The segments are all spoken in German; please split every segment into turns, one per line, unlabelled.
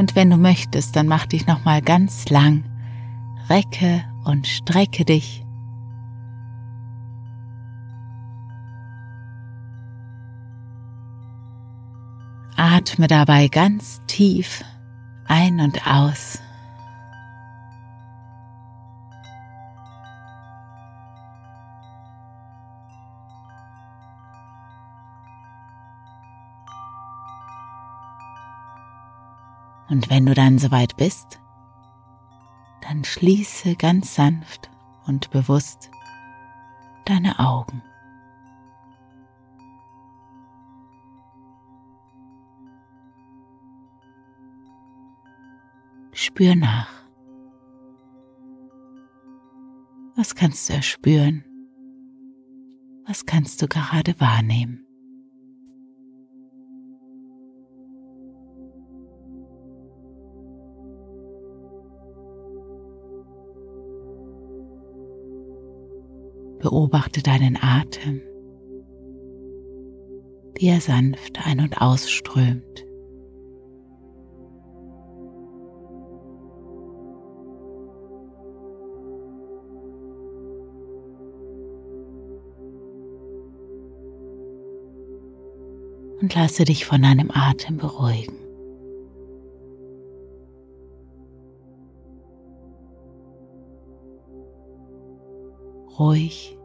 Und wenn du möchtest, dann mach dich noch mal ganz lang. Recke und strecke dich. Atme dabei ganz tief ein und aus. Und wenn du dann soweit bist, dann schließe ganz sanft und bewusst deine Augen. Spür nach. Was kannst du erspüren? Was kannst du gerade wahrnehmen? Beobachte deinen Atem, wie er sanft ein- und ausströmt. Und lasse dich von deinem Atem beruhigen. Ruhig,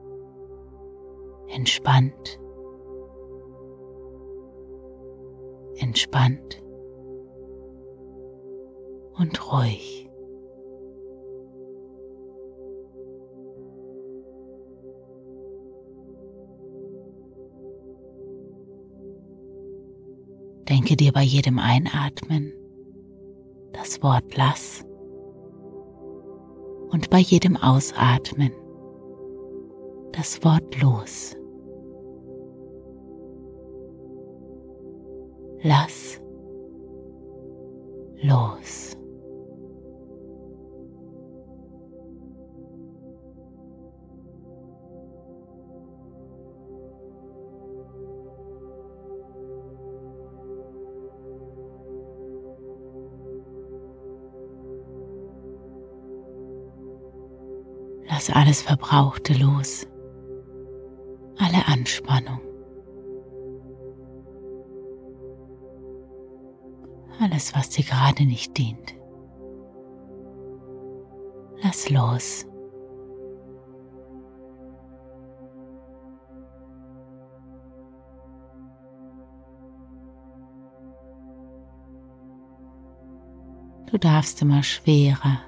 entspannt, entspannt und ruhig. Denke dir bei jedem Einatmen das Wort lass und bei jedem Ausatmen das Wort los. Lass los. Lass alles Verbrauchte los alle Anspannung, alles, was dir gerade nicht dient. Lass los. Du darfst immer schwerer,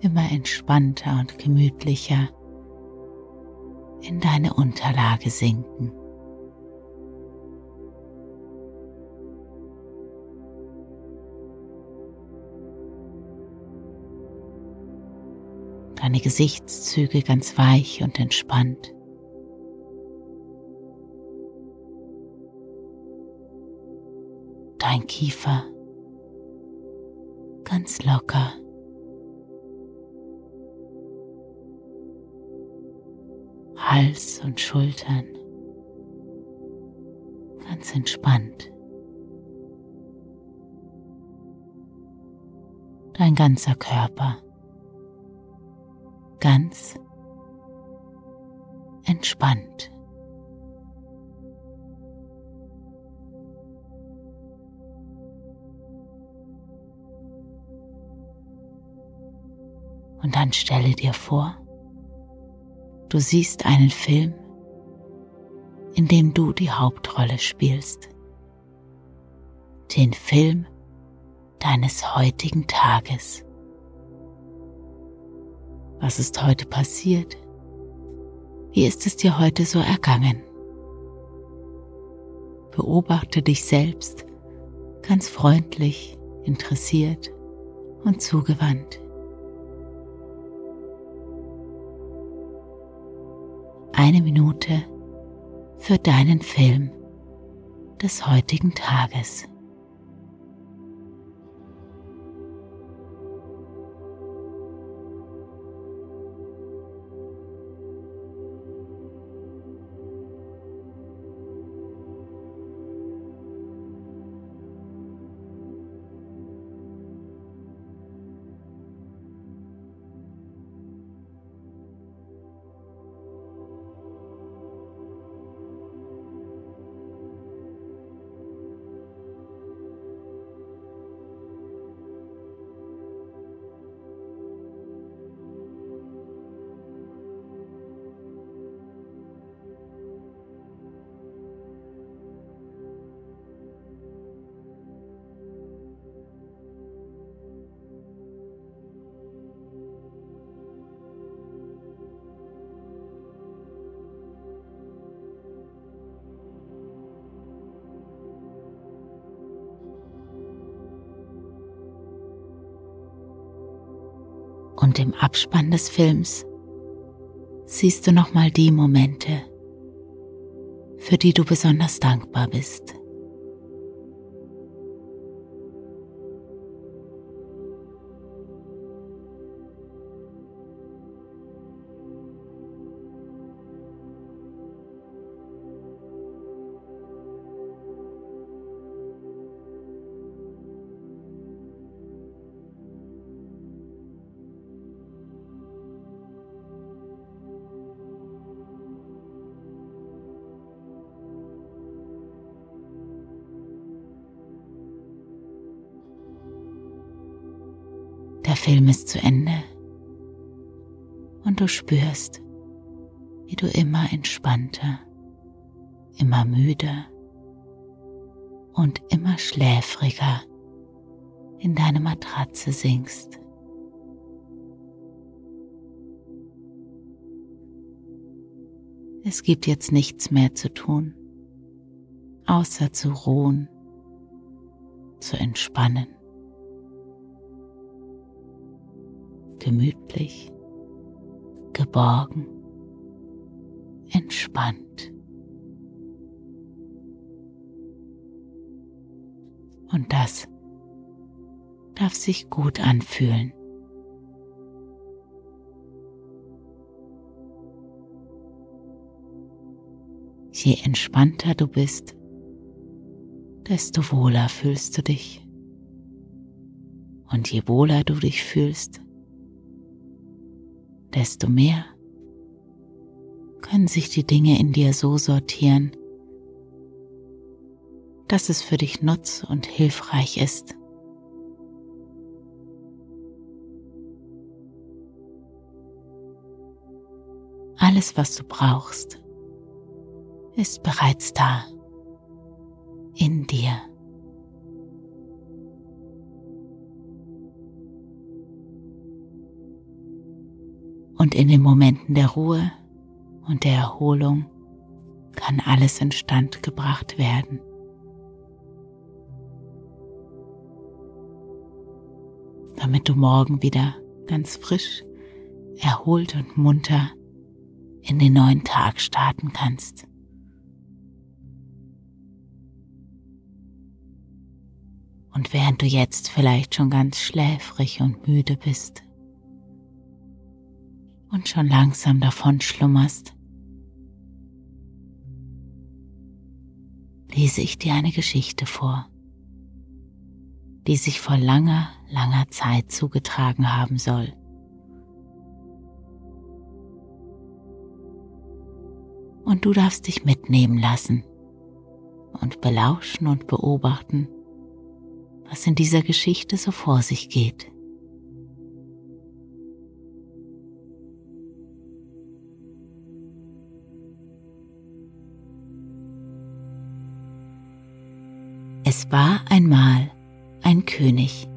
immer entspannter und gemütlicher in deine Unterlage sinken. Deine Gesichtszüge ganz weich und entspannt. Dein Kiefer ganz locker. Hals und Schultern ganz entspannt. Dein ganzer Körper ganz entspannt. Und dann stelle dir vor, du siehst einen Film, in dem du die Hauptrolle spielst. Den Film deines heutigen Tages. Was ist heute passiert? Wie ist es dir heute so ergangen? Beobachte dich selbst ganz freundlich, interessiert und zugewandt. Eine Minute für deinen Film des heutigen Tages. Und im Abspann des Films siehst du nochmal die Momente, für die du besonders dankbar bist. Ist zu Ende und du spürst, wie du immer entspannter, immer müder und immer schläfriger in deine Matratze sinkst. Es gibt jetzt nichts mehr zu tun, außer zu ruhen, zu entspannen. Gemütlich, geborgen, entspannt. Und das darf sich gut anfühlen. Je entspannter du bist, desto wohler fühlst du dich. Und je wohler du dich fühlst, desto mehr können sich die Dinge in dir so sortieren, dass es für dich nutz und hilfreich ist. Alles, was du brauchst, ist bereits da, in dir. In den Momenten der Ruhe und der Erholung kann alles instand gebracht werden. Damit du morgen wieder ganz frisch, erholt und munter in den neuen Tag starten kannst. Und während du jetzt vielleicht schon ganz schläfrig und müde bist, und schon langsam davon schlummerst, lese ich dir eine Geschichte vor, die sich vor langer, langer Zeit zugetragen haben soll. Und du darfst dich mitnehmen lassen und belauschen und beobachten, was in dieser Geschichte so vor sich geht. War einmal ein König.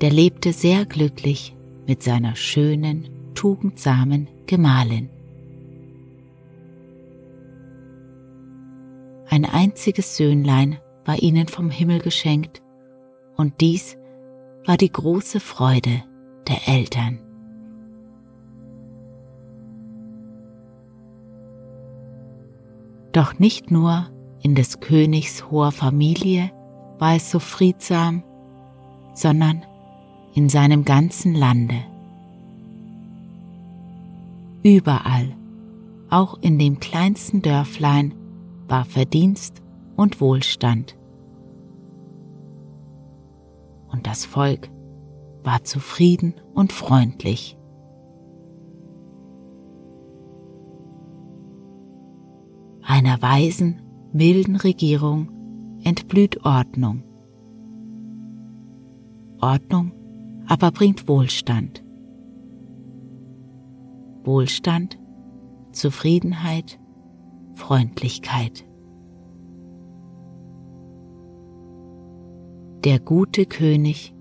Der lebte sehr glücklich mit seiner schönen, tugendsamen Gemahlin. Ein einziges Söhnlein war ihnen vom Himmel geschenkt, und dies war die große Freude der Eltern. Doch nicht nur in des Königs hoher Familie war es so friedsam, sondern in seinem ganzen Lande. Überall, auch in dem kleinsten Dörflein, war Verdienst und Wohlstand. Und das Volk war zufrieden und freundlich. Einer weisen, milden Regierung entblüht Ordnung. Ordnung aber bringt Wohlstand. Wohlstand, Zufriedenheit, Freundlichkeit. Der gute König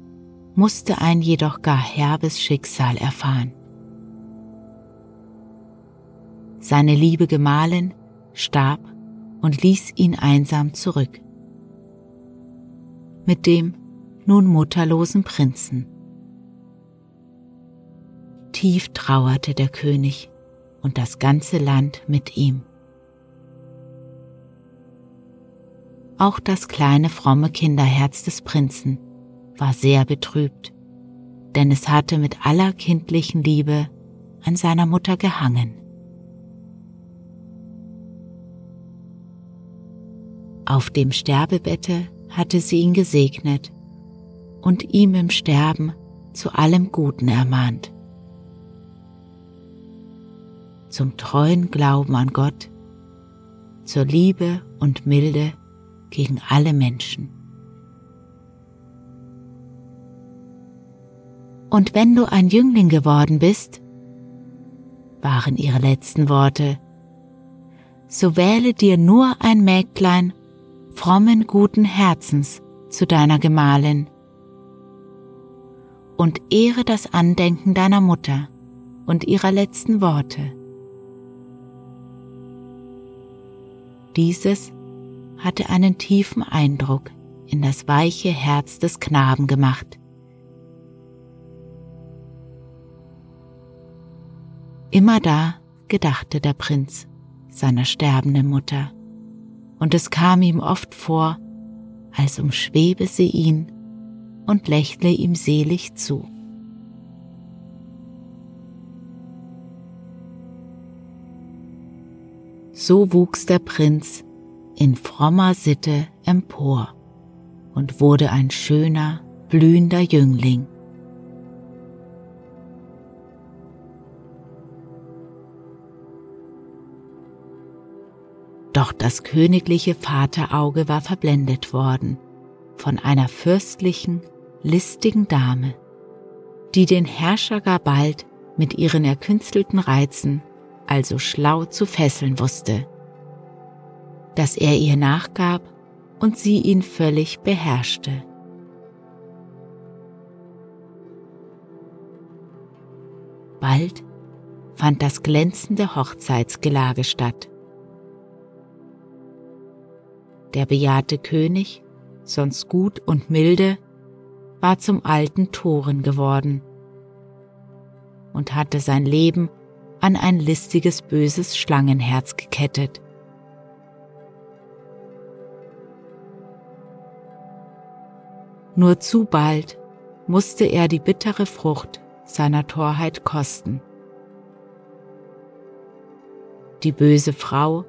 musste ein jedoch gar herbes Schicksal erfahren. Seine liebe Gemahlin starb und ließ ihn einsam zurück. Mit dem nun mutterlosen Prinzen. Tief trauerte der König und das ganze Land mit ihm. Auch das kleine fromme Kinderherz des Prinzen war sehr betrübt, denn es hatte mit aller kindlichen Liebe an seiner Mutter gehangen. Auf dem Sterbebette hatte sie ihn gesegnet und ihm im Sterben zu allem Guten ermahnt. Zum treuen Glauben an Gott, zur Liebe und Milde gegen alle Menschen. Und wenn du ein Jüngling geworden bist, waren ihre letzten Worte, so wähle dir nur ein Mägdlein frommen guten Herzens zu deiner Gemahlin und ehre das Andenken deiner Mutter und ihrer letzten Worte. Dieses hatte einen tiefen Eindruck in das weiche Herz des Knaben gemacht. Immer da gedachte der Prinz seiner sterbenden Mutter und es kam ihm oft vor, als umschwebe sie ihn und lächle ihm selig zu. So wuchs der Prinz in frommer Sitte empor und wurde ein schöner, blühender Jüngling. Doch das königliche Vaterauge war verblendet worden von einer fürstlichen, listigen Dame, die den Herrscher gar bald mit ihren erkünstelten Reizen also schlau zu fesseln wusste, dass er ihr nachgab und sie ihn völlig beherrschte. Bald fand das glänzende Hochzeitsgelage statt. Der bejahrte König, sonst gut und milde, war zum alten Toren geworden und hatte sein Leben an ein listiges böses Schlangenherz gekettet. Nur zu bald musste er die bittere Frucht seiner Torheit kosten. Die böse Frau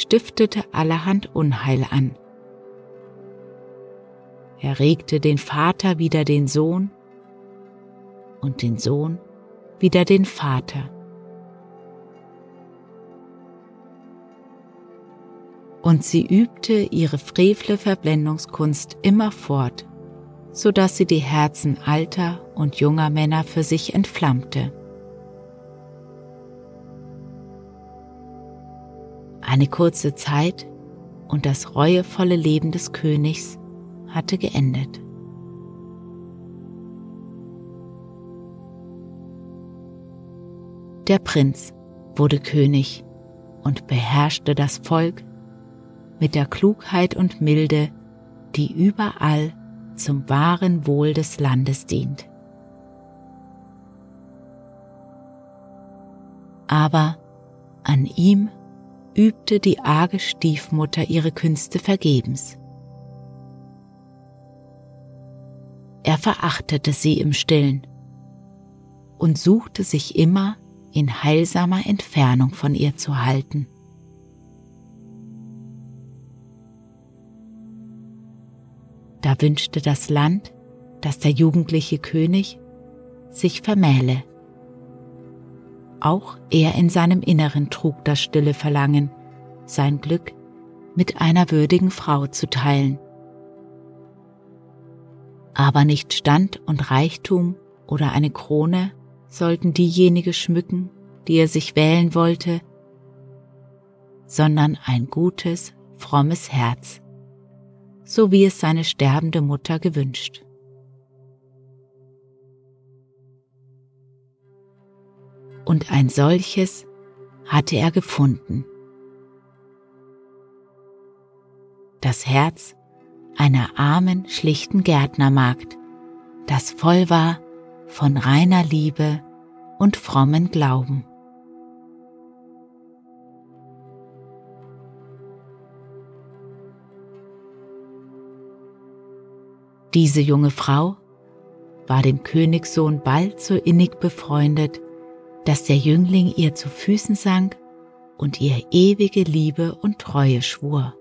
stiftete allerhand Unheil an. Er regte den Vater wider den Sohn und den Sohn wider den Vater. Und sie übte ihre frevle Verblendungskunst immerfort, so dass sie die Herzen alter und junger Männer für sich entflammte. Eine kurze Zeit und das reuevolle Leben des Königs hatte geendet. Der Prinz wurde König und beherrschte das Volk mit der Klugheit und Milde, die überall zum wahren Wohl des Landes dient. Aber an ihm übte die arge Stiefmutter ihre Künste vergebens. Er verachtete sie im stillen und suchte sich immer in heilsamer Entfernung von ihr zu halten. Da wünschte das Land, dass der jugendliche König sich vermähle. Auch er in seinem Inneren trug das stille Verlangen, sein Glück mit einer würdigen Frau zu teilen. Aber nicht Stand und Reichtum oder eine Krone sollten diejenige schmücken, die er sich wählen wollte, sondern ein gutes, frommes Herz so wie es seine sterbende Mutter gewünscht. Und ein solches hatte er gefunden. Das Herz einer armen, schlichten Gärtnermagd, das voll war von reiner Liebe und frommen Glauben. Diese junge Frau war dem Königssohn bald so innig befreundet, dass der Jüngling ihr zu Füßen sank und ihr ewige Liebe und Treue schwur.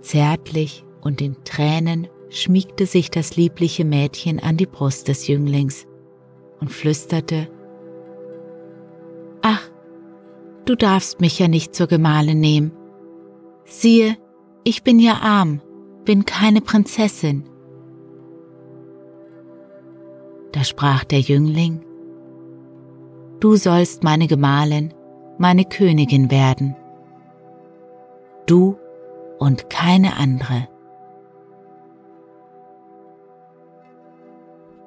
Zärtlich und in Tränen schmiegte sich das liebliche Mädchen an die Brust des Jünglings und flüsterte, Ach, du darfst mich ja nicht zur Gemahlin nehmen. Siehe, ich bin ja arm, bin keine Prinzessin. Da sprach der Jüngling, Du sollst meine Gemahlin, meine Königin werden. Du und keine andere.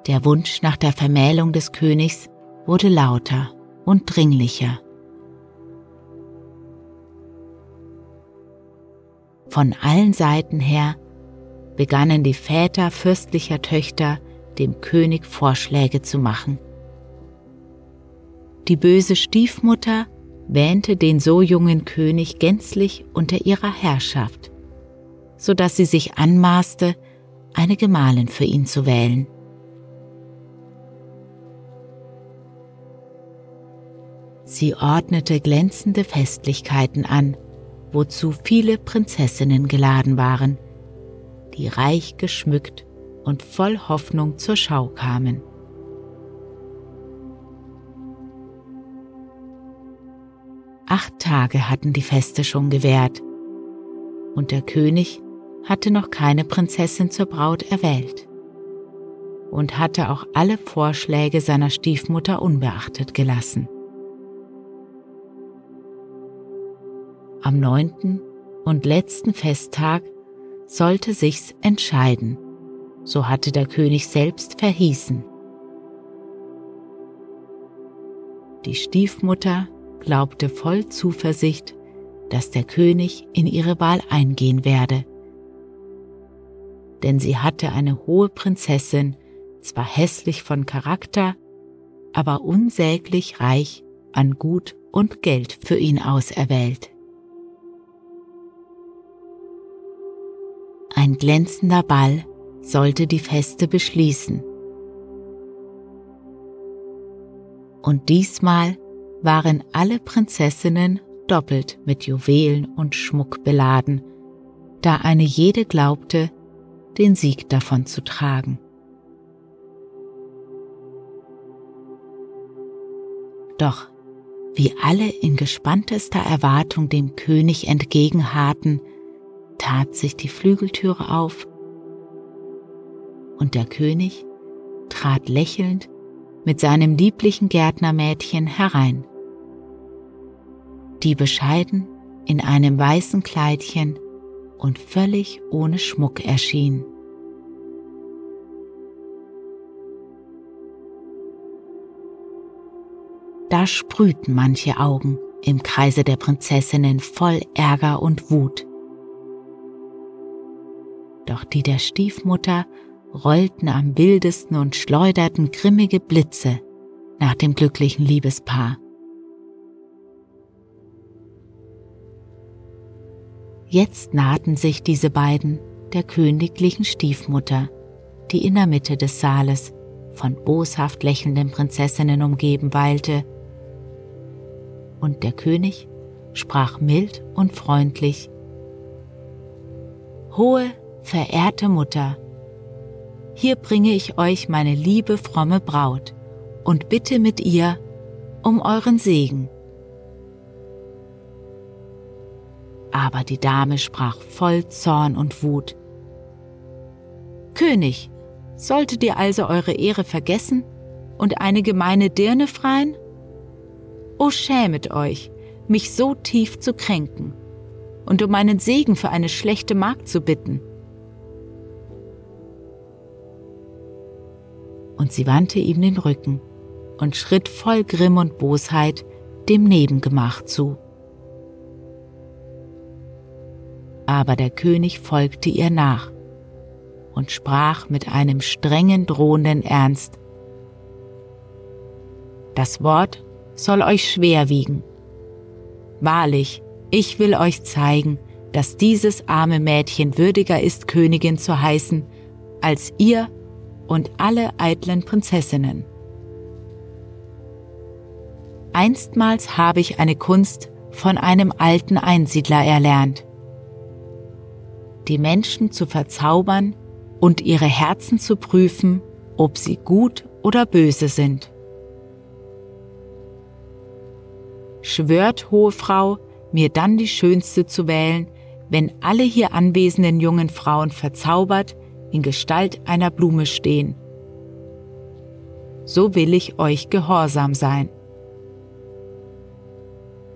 Der Wunsch nach der Vermählung des Königs wurde lauter und dringlicher. Von allen Seiten her begannen die Väter fürstlicher Töchter dem König Vorschläge zu machen. Die böse Stiefmutter wähnte den so jungen König gänzlich unter ihrer Herrschaft, so dass sie sich anmaßte, eine Gemahlin für ihn zu wählen. Sie ordnete glänzende Festlichkeiten an, wozu viele Prinzessinnen geladen waren, die reich geschmückt und voll Hoffnung zur Schau kamen. Acht Tage hatten die Feste schon gewährt, und der König hatte noch keine Prinzessin zur Braut erwählt und hatte auch alle Vorschläge seiner Stiefmutter unbeachtet gelassen. am neunten und letzten Festtag sollte sich's entscheiden, so hatte der König selbst verhießen. Die Stiefmutter glaubte voll Zuversicht, dass der König in ihre Wahl eingehen werde, denn sie hatte eine hohe Prinzessin, zwar hässlich von Charakter, aber unsäglich reich an Gut und Geld für ihn auserwählt. Ein glänzender Ball sollte die Feste beschließen. Und diesmal waren alle Prinzessinnen doppelt mit Juwelen und Schmuck beladen, da eine jede glaubte, den Sieg davon zu tragen. Doch wie alle in gespanntester Erwartung dem König entgegenharrten, tat sich die Flügeltüre auf und der König trat lächelnd mit seinem lieblichen Gärtnermädchen herein. Die bescheiden in einem weißen Kleidchen und völlig ohne Schmuck erschien. Da sprühten manche Augen im Kreise der Prinzessinnen voll Ärger und Wut. Doch die der Stiefmutter rollten am wildesten und schleuderten grimmige Blitze nach dem glücklichen Liebespaar. Jetzt nahten sich diese beiden der königlichen Stiefmutter, die in der Mitte des Saales von boshaft lächelnden Prinzessinnen umgeben weilte. Und der König sprach mild und freundlich Hohe, verehrte Mutter, hier bringe ich euch meine liebe fromme Braut und bitte mit ihr um euren Segen. Aber die Dame sprach voll Zorn und Wut. König, solltet ihr also eure Ehre vergessen und eine gemeine Dirne freien? O schämet euch, mich so tief zu kränken und um meinen Segen für eine schlechte Magd zu bitten. Und sie wandte ihm den Rücken und schritt voll Grimm und Bosheit dem Nebengemach zu. aber der König folgte ihr nach und sprach mit einem strengen, drohenden Ernst. Das Wort soll euch schwer wiegen. Wahrlich, ich will euch zeigen, dass dieses arme Mädchen würdiger ist, Königin zu heißen, als ihr und alle eitlen Prinzessinnen. Einstmals habe ich eine Kunst von einem alten Einsiedler erlernt die Menschen zu verzaubern und ihre Herzen zu prüfen, ob sie gut oder böse sind. Schwört, hohe Frau, mir dann die schönste zu wählen, wenn alle hier anwesenden jungen Frauen verzaubert in Gestalt einer Blume stehen. So will ich euch gehorsam sein.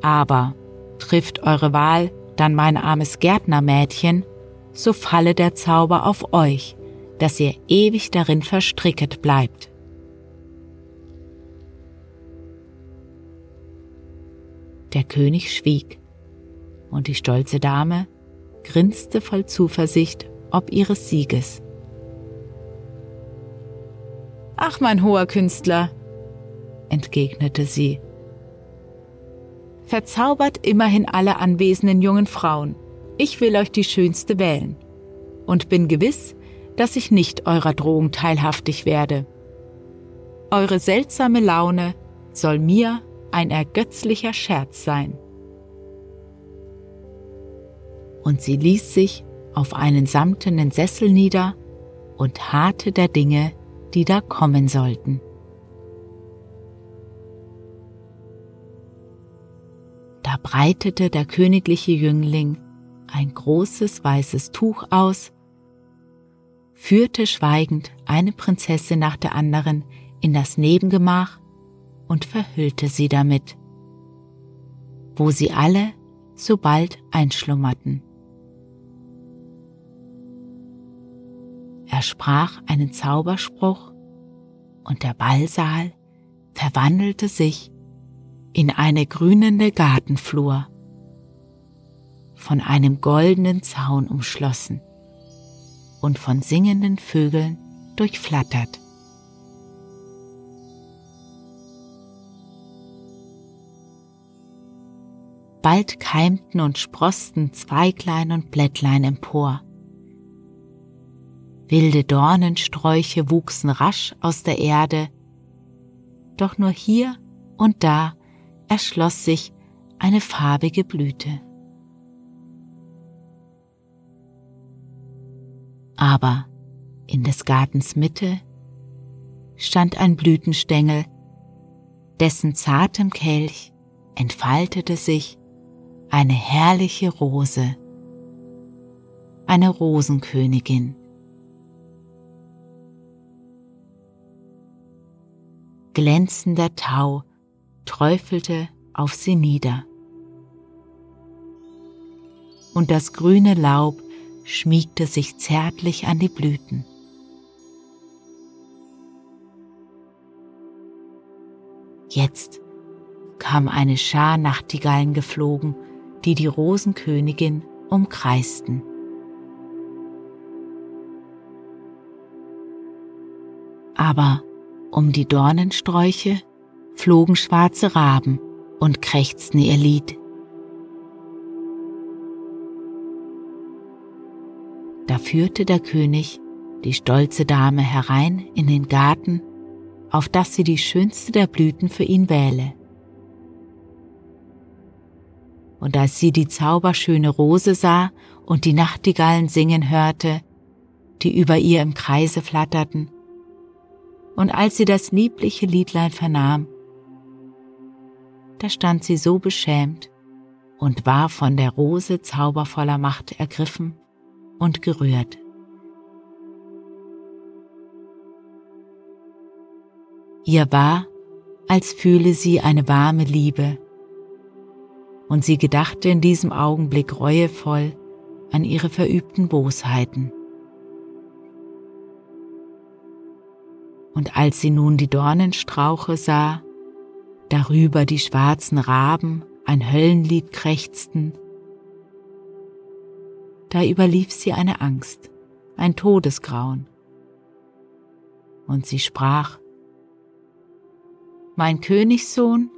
Aber trifft eure Wahl dann mein armes Gärtnermädchen, so falle der Zauber auf euch, dass ihr ewig darin verstricket bleibt. Der König schwieg, und die stolze Dame grinste voll Zuversicht ob ihres Sieges. Ach, mein hoher Künstler, entgegnete sie, verzaubert immerhin alle anwesenden jungen Frauen ich will euch die schönste wählen und bin gewiss, dass ich nicht eurer Drohung teilhaftig werde. Eure seltsame Laune soll mir ein ergötzlicher Scherz sein. Und sie ließ sich auf einen samtenen Sessel nieder und harrte der Dinge, die da kommen sollten. Da breitete der königliche Jüngling ein großes weißes Tuch aus, führte schweigend eine Prinzessin nach der anderen in das Nebengemach und verhüllte sie damit, wo sie alle so bald einschlummerten. Er sprach einen Zauberspruch und der Ballsaal verwandelte sich in eine grünende Gartenflur von einem goldenen Zaun umschlossen und von singenden Vögeln durchflattert. Bald keimten und sprosten Zweiglein und Blättlein empor. Wilde Dornensträuche wuchsen rasch aus der Erde, doch nur hier und da erschloss sich eine farbige Blüte. aber in des Gartens Mitte stand ein Blütenstängel, dessen zartem Kelch entfaltete sich eine herrliche Rose, eine Rosenkönigin. Glänzender Tau träufelte auf sie nieder. und das grüne Laub schmiegte sich zärtlich an die Blüten. Jetzt kam eine Schar Nachtigallen geflogen, die die Rosenkönigin umkreisten. Aber um die Dornensträuche flogen schwarze Raben und krächzten ihr Lied. Da führte der König die stolze Dame herein in den Garten, auf dass sie die schönste der Blüten für ihn wähle. Und als sie die zauberschöne Rose sah und die Nachtigallen singen hörte, die über ihr im Kreise flatterten, und als sie das liebliche Liedlein vernahm, da stand sie so beschämt und war von der Rose zaubervoller Macht ergriffen und gerührt. Ihr war, als fühle sie eine warme Liebe, und sie gedachte in diesem Augenblick reuevoll an ihre verübten Bosheiten. Und als sie nun die Dornenstrauche sah, darüber die schwarzen Raben ein Höllenlied krächzten, da überlief sie eine Angst, ein Todesgrauen. Und sie sprach, Mein Königssohn,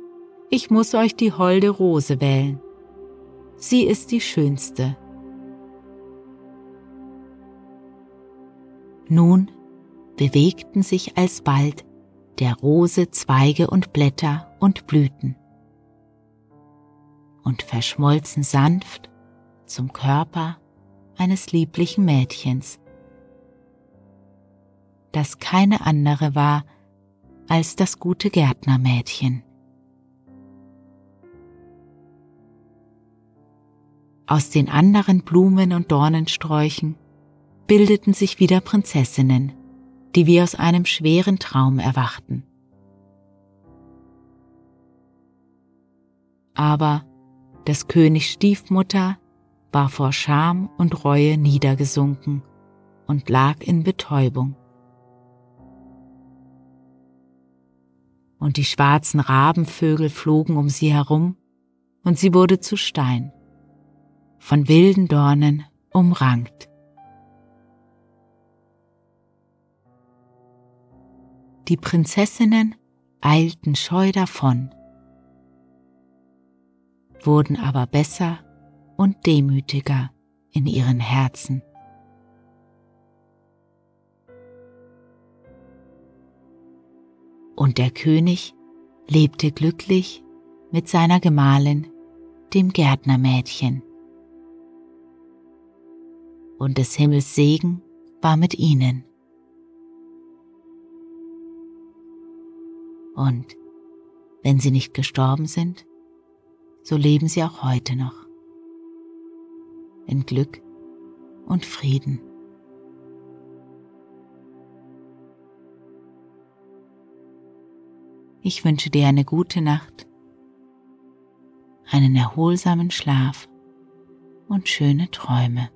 ich muss euch die holde Rose wählen. Sie ist die schönste. Nun bewegten sich alsbald der Rose Zweige und Blätter und Blüten und verschmolzen sanft zum Körper eines lieblichen Mädchens, das keine andere war als das gute Gärtnermädchen. Aus den anderen Blumen und Dornensträuchen bildeten sich wieder Prinzessinnen, die wie aus einem schweren Traum erwachten. Aber des Königs Stiefmutter war vor Scham und Reue niedergesunken und lag in Betäubung. Und die schwarzen Rabenvögel flogen um sie herum, und sie wurde zu Stein, von wilden Dornen umrankt. Die Prinzessinnen eilten scheu davon, wurden aber besser und demütiger in ihren Herzen. Und der König lebte glücklich mit seiner Gemahlin, dem Gärtnermädchen. Und des Himmels Segen war mit ihnen. Und wenn sie nicht gestorben sind, so leben sie auch heute noch. In Glück und Frieden. Ich wünsche dir eine gute Nacht, einen erholsamen Schlaf und schöne Träume.